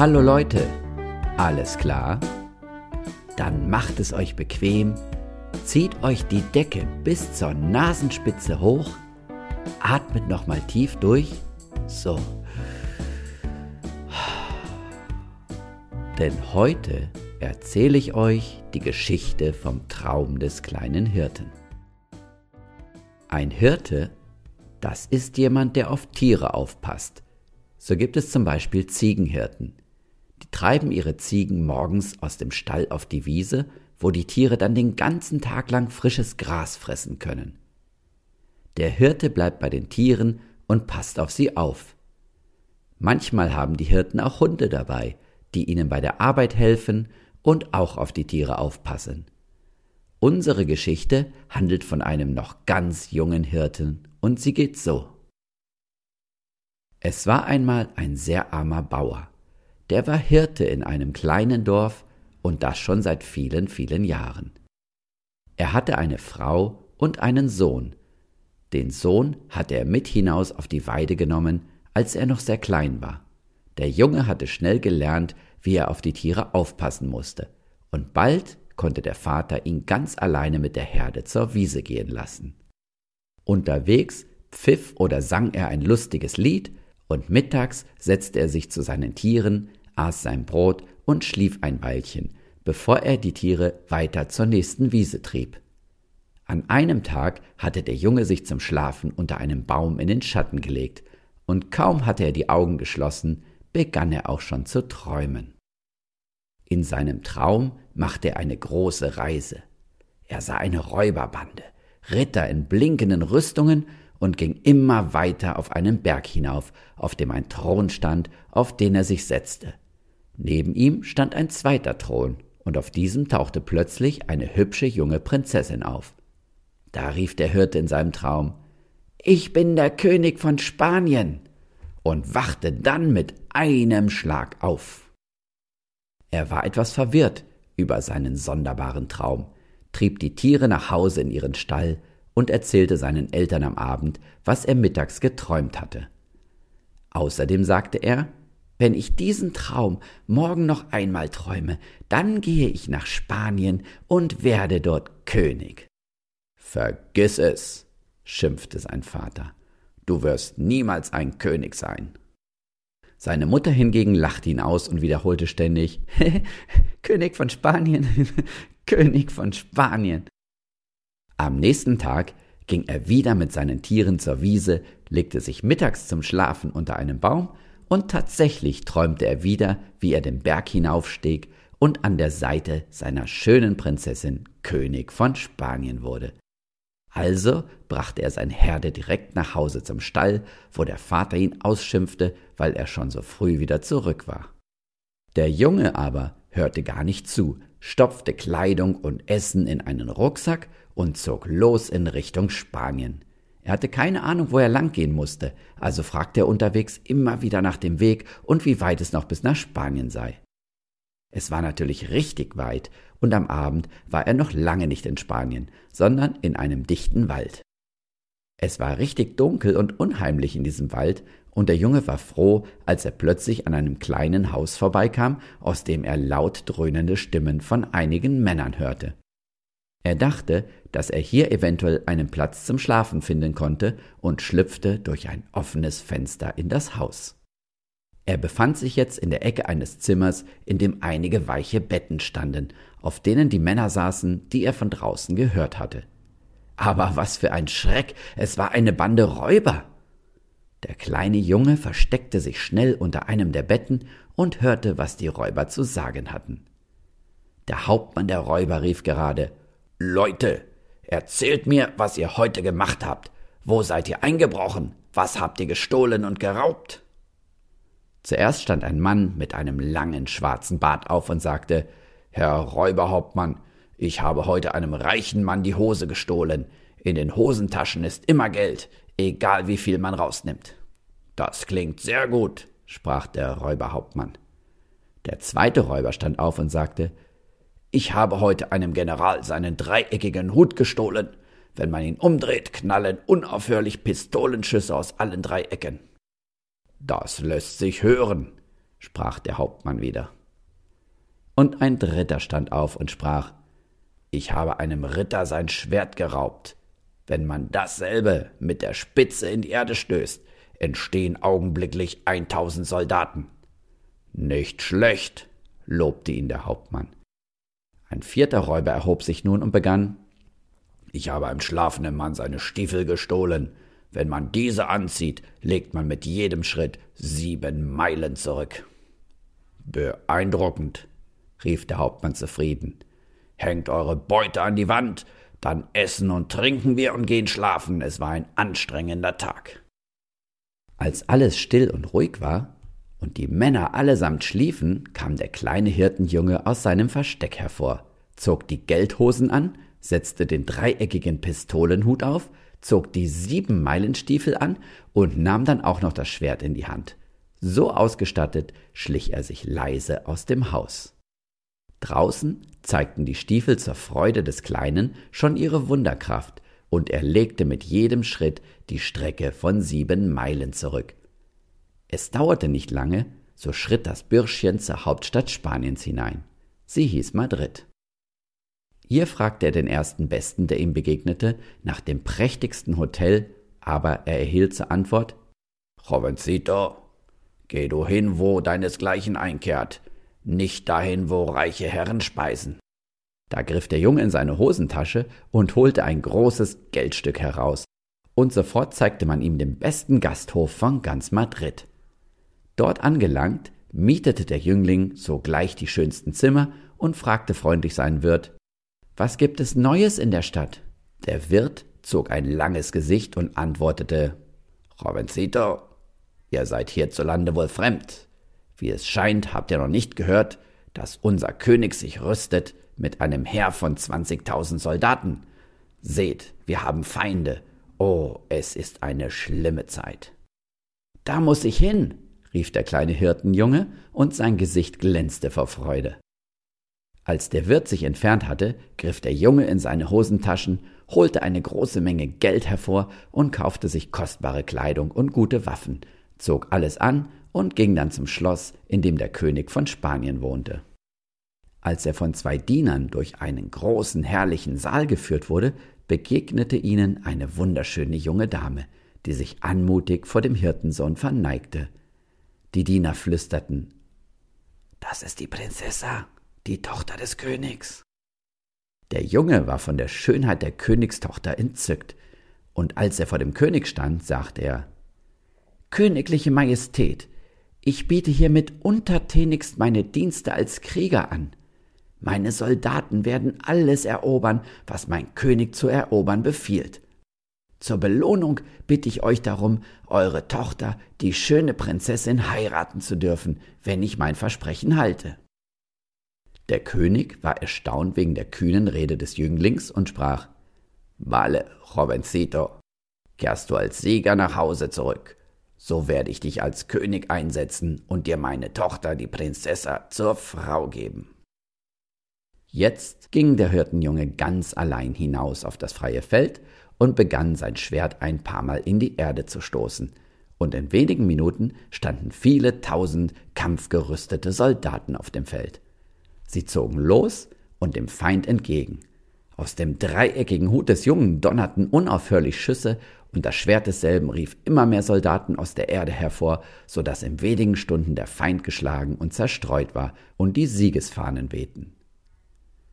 Hallo Leute, alles klar? Dann macht es euch bequem, zieht euch die Decke bis zur Nasenspitze hoch, atmet nochmal tief durch, so. Denn heute erzähle ich euch die Geschichte vom Traum des kleinen Hirten. Ein Hirte, das ist jemand, der auf Tiere aufpasst. So gibt es zum Beispiel Ziegenhirten. Die treiben ihre Ziegen morgens aus dem Stall auf die Wiese, wo die Tiere dann den ganzen Tag lang frisches Gras fressen können. Der Hirte bleibt bei den Tieren und passt auf sie auf. Manchmal haben die Hirten auch Hunde dabei, die ihnen bei der Arbeit helfen und auch auf die Tiere aufpassen. Unsere Geschichte handelt von einem noch ganz jungen Hirten und sie geht so. Es war einmal ein sehr armer Bauer. Der war Hirte in einem kleinen Dorf und das schon seit vielen, vielen Jahren. Er hatte eine Frau und einen Sohn. Den Sohn hatte er mit hinaus auf die Weide genommen, als er noch sehr klein war. Der Junge hatte schnell gelernt, wie er auf die Tiere aufpassen musste, und bald konnte der Vater ihn ganz alleine mit der Herde zur Wiese gehen lassen. Unterwegs pfiff oder sang er ein lustiges Lied, und mittags setzte er sich zu seinen Tieren, aß sein Brot und schlief ein Weilchen, bevor er die Tiere weiter zur nächsten Wiese trieb. An einem Tag hatte der Junge sich zum Schlafen unter einem Baum in den Schatten gelegt, und kaum hatte er die Augen geschlossen, begann er auch schon zu träumen. In seinem Traum machte er eine große Reise. Er sah eine Räuberbande, Ritter in blinkenden Rüstungen und ging immer weiter auf einen Berg hinauf, auf dem ein Thron stand, auf den er sich setzte. Neben ihm stand ein zweiter Thron, und auf diesem tauchte plötzlich eine hübsche junge Prinzessin auf. Da rief der Hirte in seinem Traum Ich bin der König von Spanien und wachte dann mit einem Schlag auf. Er war etwas verwirrt über seinen sonderbaren Traum, trieb die Tiere nach Hause in ihren Stall und erzählte seinen Eltern am Abend, was er mittags geträumt hatte. Außerdem sagte er, wenn ich diesen Traum morgen noch einmal träume, dann gehe ich nach Spanien und werde dort König. Vergiss es, schimpfte sein Vater. Du wirst niemals ein König sein. Seine Mutter hingegen lachte ihn aus und wiederholte ständig König von Spanien, König von Spanien. Am nächsten Tag ging er wieder mit seinen Tieren zur Wiese, legte sich mittags zum Schlafen unter einem Baum, und tatsächlich träumte er wieder, wie er den Berg hinaufstieg und an der Seite seiner schönen Prinzessin König von Spanien wurde. Also brachte er sein Herde direkt nach Hause zum Stall, wo der Vater ihn ausschimpfte, weil er schon so früh wieder zurück war. Der Junge aber hörte gar nicht zu, stopfte Kleidung und Essen in einen Rucksack und zog los in Richtung Spanien. Er hatte keine Ahnung, wo er langgehen musste, also fragte er unterwegs immer wieder nach dem Weg und wie weit es noch bis nach Spanien sei. Es war natürlich richtig weit, und am Abend war er noch lange nicht in Spanien, sondern in einem dichten Wald. Es war richtig dunkel und unheimlich in diesem Wald, und der Junge war froh, als er plötzlich an einem kleinen Haus vorbeikam, aus dem er laut dröhnende Stimmen von einigen Männern hörte. Er dachte, dass er hier eventuell einen Platz zum Schlafen finden konnte und schlüpfte durch ein offenes Fenster in das Haus. Er befand sich jetzt in der Ecke eines Zimmers, in dem einige weiche Betten standen, auf denen die Männer saßen, die er von draußen gehört hatte. Aber was für ein Schreck, es war eine Bande Räuber. Der kleine Junge versteckte sich schnell unter einem der Betten und hörte, was die Räuber zu sagen hatten. Der Hauptmann der Räuber rief gerade Leute, erzählt mir, was ihr heute gemacht habt. Wo seid ihr eingebrochen? Was habt ihr gestohlen und geraubt? Zuerst stand ein Mann mit einem langen schwarzen Bart auf und sagte Herr Räuberhauptmann, ich habe heute einem reichen Mann die Hose gestohlen. In den Hosentaschen ist immer Geld, egal wie viel man rausnimmt. Das klingt sehr gut, sprach der Räuberhauptmann. Der zweite Räuber stand auf und sagte ich habe heute einem General seinen dreieckigen Hut gestohlen. Wenn man ihn umdreht, knallen unaufhörlich Pistolenschüsse aus allen drei Ecken. Das lässt sich hören, sprach der Hauptmann wieder. Und ein dritter stand auf und sprach Ich habe einem Ritter sein Schwert geraubt. Wenn man dasselbe mit der Spitze in die Erde stößt, entstehen augenblicklich eintausend Soldaten. Nicht schlecht, lobte ihn der Hauptmann. Ein vierter Räuber erhob sich nun und begann Ich habe einem schlafenden Mann seine Stiefel gestohlen. Wenn man diese anzieht, legt man mit jedem Schritt sieben Meilen zurück. Beeindruckend, rief der Hauptmann zufrieden. Hängt eure Beute an die Wand, dann essen und trinken wir und gehen schlafen. Es war ein anstrengender Tag. Als alles still und ruhig war und die Männer allesamt schliefen, kam der kleine Hirtenjunge aus seinem Versteck hervor, zog die Geldhosen an, setzte den dreieckigen Pistolenhut auf, zog die Siebenmeilenstiefel an und nahm dann auch noch das Schwert in die Hand. So ausgestattet schlich er sich leise aus dem Haus. Draußen zeigten die Stiefel zur Freude des Kleinen schon ihre Wunderkraft, und er legte mit jedem Schritt die Strecke von sieben Meilen zurück. Es dauerte nicht lange, so schritt das Bürschchen zur Hauptstadt Spaniens hinein. Sie hieß Madrid. Hier fragte er den ersten Besten, der ihm begegnete, nach dem prächtigsten Hotel, aber er erhielt zur Antwort Jovencito, geh du hin, wo deinesgleichen einkehrt, nicht dahin, wo reiche Herren speisen. Da griff der Junge in seine Hosentasche und holte ein großes Geldstück heraus, und sofort zeigte man ihm den besten Gasthof von ganz Madrid. Dort angelangt, mietete der Jüngling sogleich die schönsten Zimmer und fragte freundlich seinen Wirt Was gibt es Neues in der Stadt? Der Wirt zog ein langes Gesicht und antwortete Robencito, ihr seid hierzulande wohl fremd. Wie es scheint, habt ihr noch nicht gehört, dass unser König sich rüstet mit einem Heer von zwanzigtausend Soldaten. Seht, wir haben Feinde. Oh, es ist eine schlimme Zeit. Da muss ich hin, rief der kleine Hirtenjunge, und sein Gesicht glänzte vor Freude. Als der Wirt sich entfernt hatte, griff der Junge in seine Hosentaschen, holte eine große Menge Geld hervor und kaufte sich kostbare Kleidung und gute Waffen, zog alles an und ging dann zum Schloss, in dem der König von Spanien wohnte. Als er von zwei Dienern durch einen großen, herrlichen Saal geführt wurde, begegnete ihnen eine wunderschöne junge Dame, die sich anmutig vor dem Hirtensohn verneigte. Die Diener flüsterten Das ist die Prinzessa, die Tochter des Königs. Der Junge war von der Schönheit der Königstochter entzückt, und als er vor dem König stand, sagte er Königliche Majestät, ich biete hiermit untertänigst meine Dienste als Krieger an. Meine Soldaten werden alles erobern, was mein König zu erobern befiehlt. Zur Belohnung bitte ich euch darum, eure Tochter, die schöne Prinzessin, heiraten zu dürfen, wenn ich mein Versprechen halte. Der König war erstaunt wegen der kühnen Rede des Jünglings und sprach Vale, Jovencito, kehrst du als Sieger nach Hause zurück so werde ich dich als König einsetzen und dir meine Tochter, die Prinzessa, zur Frau geben. Jetzt ging der Hirtenjunge ganz allein hinaus auf das freie Feld und begann sein Schwert ein paar Mal in die Erde zu stoßen, und in wenigen Minuten standen viele tausend kampfgerüstete Soldaten auf dem Feld. Sie zogen los und dem Feind entgegen. Aus dem dreieckigen Hut des Jungen donnerten unaufhörlich Schüsse und das Schwert desselben rief immer mehr Soldaten aus der Erde hervor, so dass in wenigen Stunden der Feind geschlagen und zerstreut war und die Siegesfahnen wehten.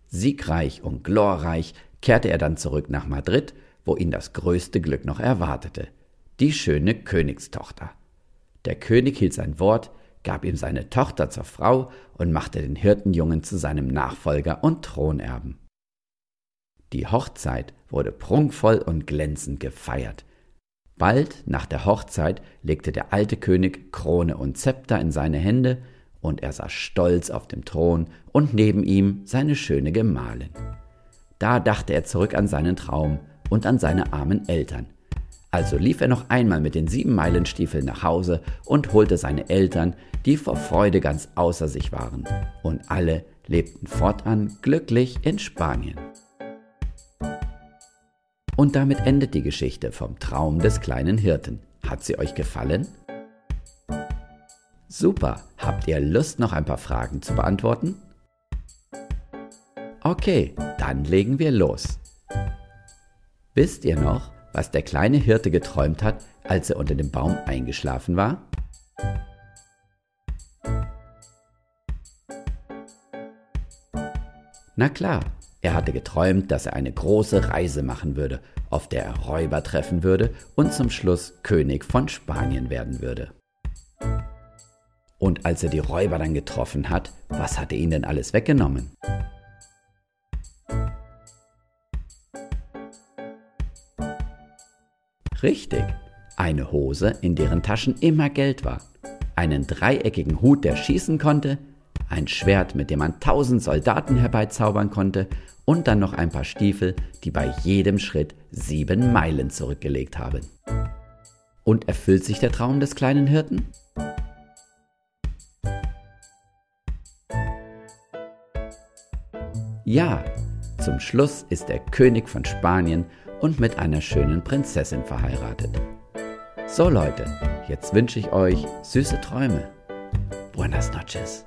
Siegreich und glorreich kehrte er dann zurück nach Madrid, wo ihn das größte Glück noch erwartete, die schöne Königstochter. Der König hielt sein Wort, gab ihm seine Tochter zur Frau und machte den Hirtenjungen zu seinem Nachfolger und Thronerben. Die Hochzeit wurde prunkvoll und glänzend gefeiert. Bald nach der Hochzeit legte der alte König Krone und Zepter in seine Hände, und er saß stolz auf dem Thron und neben ihm seine schöne Gemahlin. Da dachte er zurück an seinen Traum und an seine armen Eltern. Also lief er noch einmal mit den sieben Meilenstiefeln nach Hause und holte seine Eltern, die vor Freude ganz außer sich waren. Und alle lebten fortan glücklich in Spanien. Und damit endet die Geschichte vom Traum des kleinen Hirten. Hat sie euch gefallen? Super, habt ihr Lust, noch ein paar Fragen zu beantworten? Okay, dann legen wir los. Wisst ihr noch, was der kleine Hirte geträumt hat, als er unter dem Baum eingeschlafen war? Na klar, er hatte geträumt, dass er eine große Reise machen würde, auf der er Räuber treffen würde und zum Schluss König von Spanien werden würde. Und als er die Räuber dann getroffen hat, was hat er ihnen denn alles weggenommen? Richtig, eine Hose, in deren Taschen immer Geld war, einen dreieckigen Hut, der schießen konnte, ein Schwert, mit dem man tausend Soldaten herbeizaubern konnte und dann noch ein paar Stiefel, die bei jedem Schritt sieben Meilen zurückgelegt haben. Und erfüllt sich der Traum des kleinen Hirten? Ja, zum Schluss ist er König von Spanien und mit einer schönen Prinzessin verheiratet. So Leute, jetzt wünsche ich euch süße Träume. Buenas noches.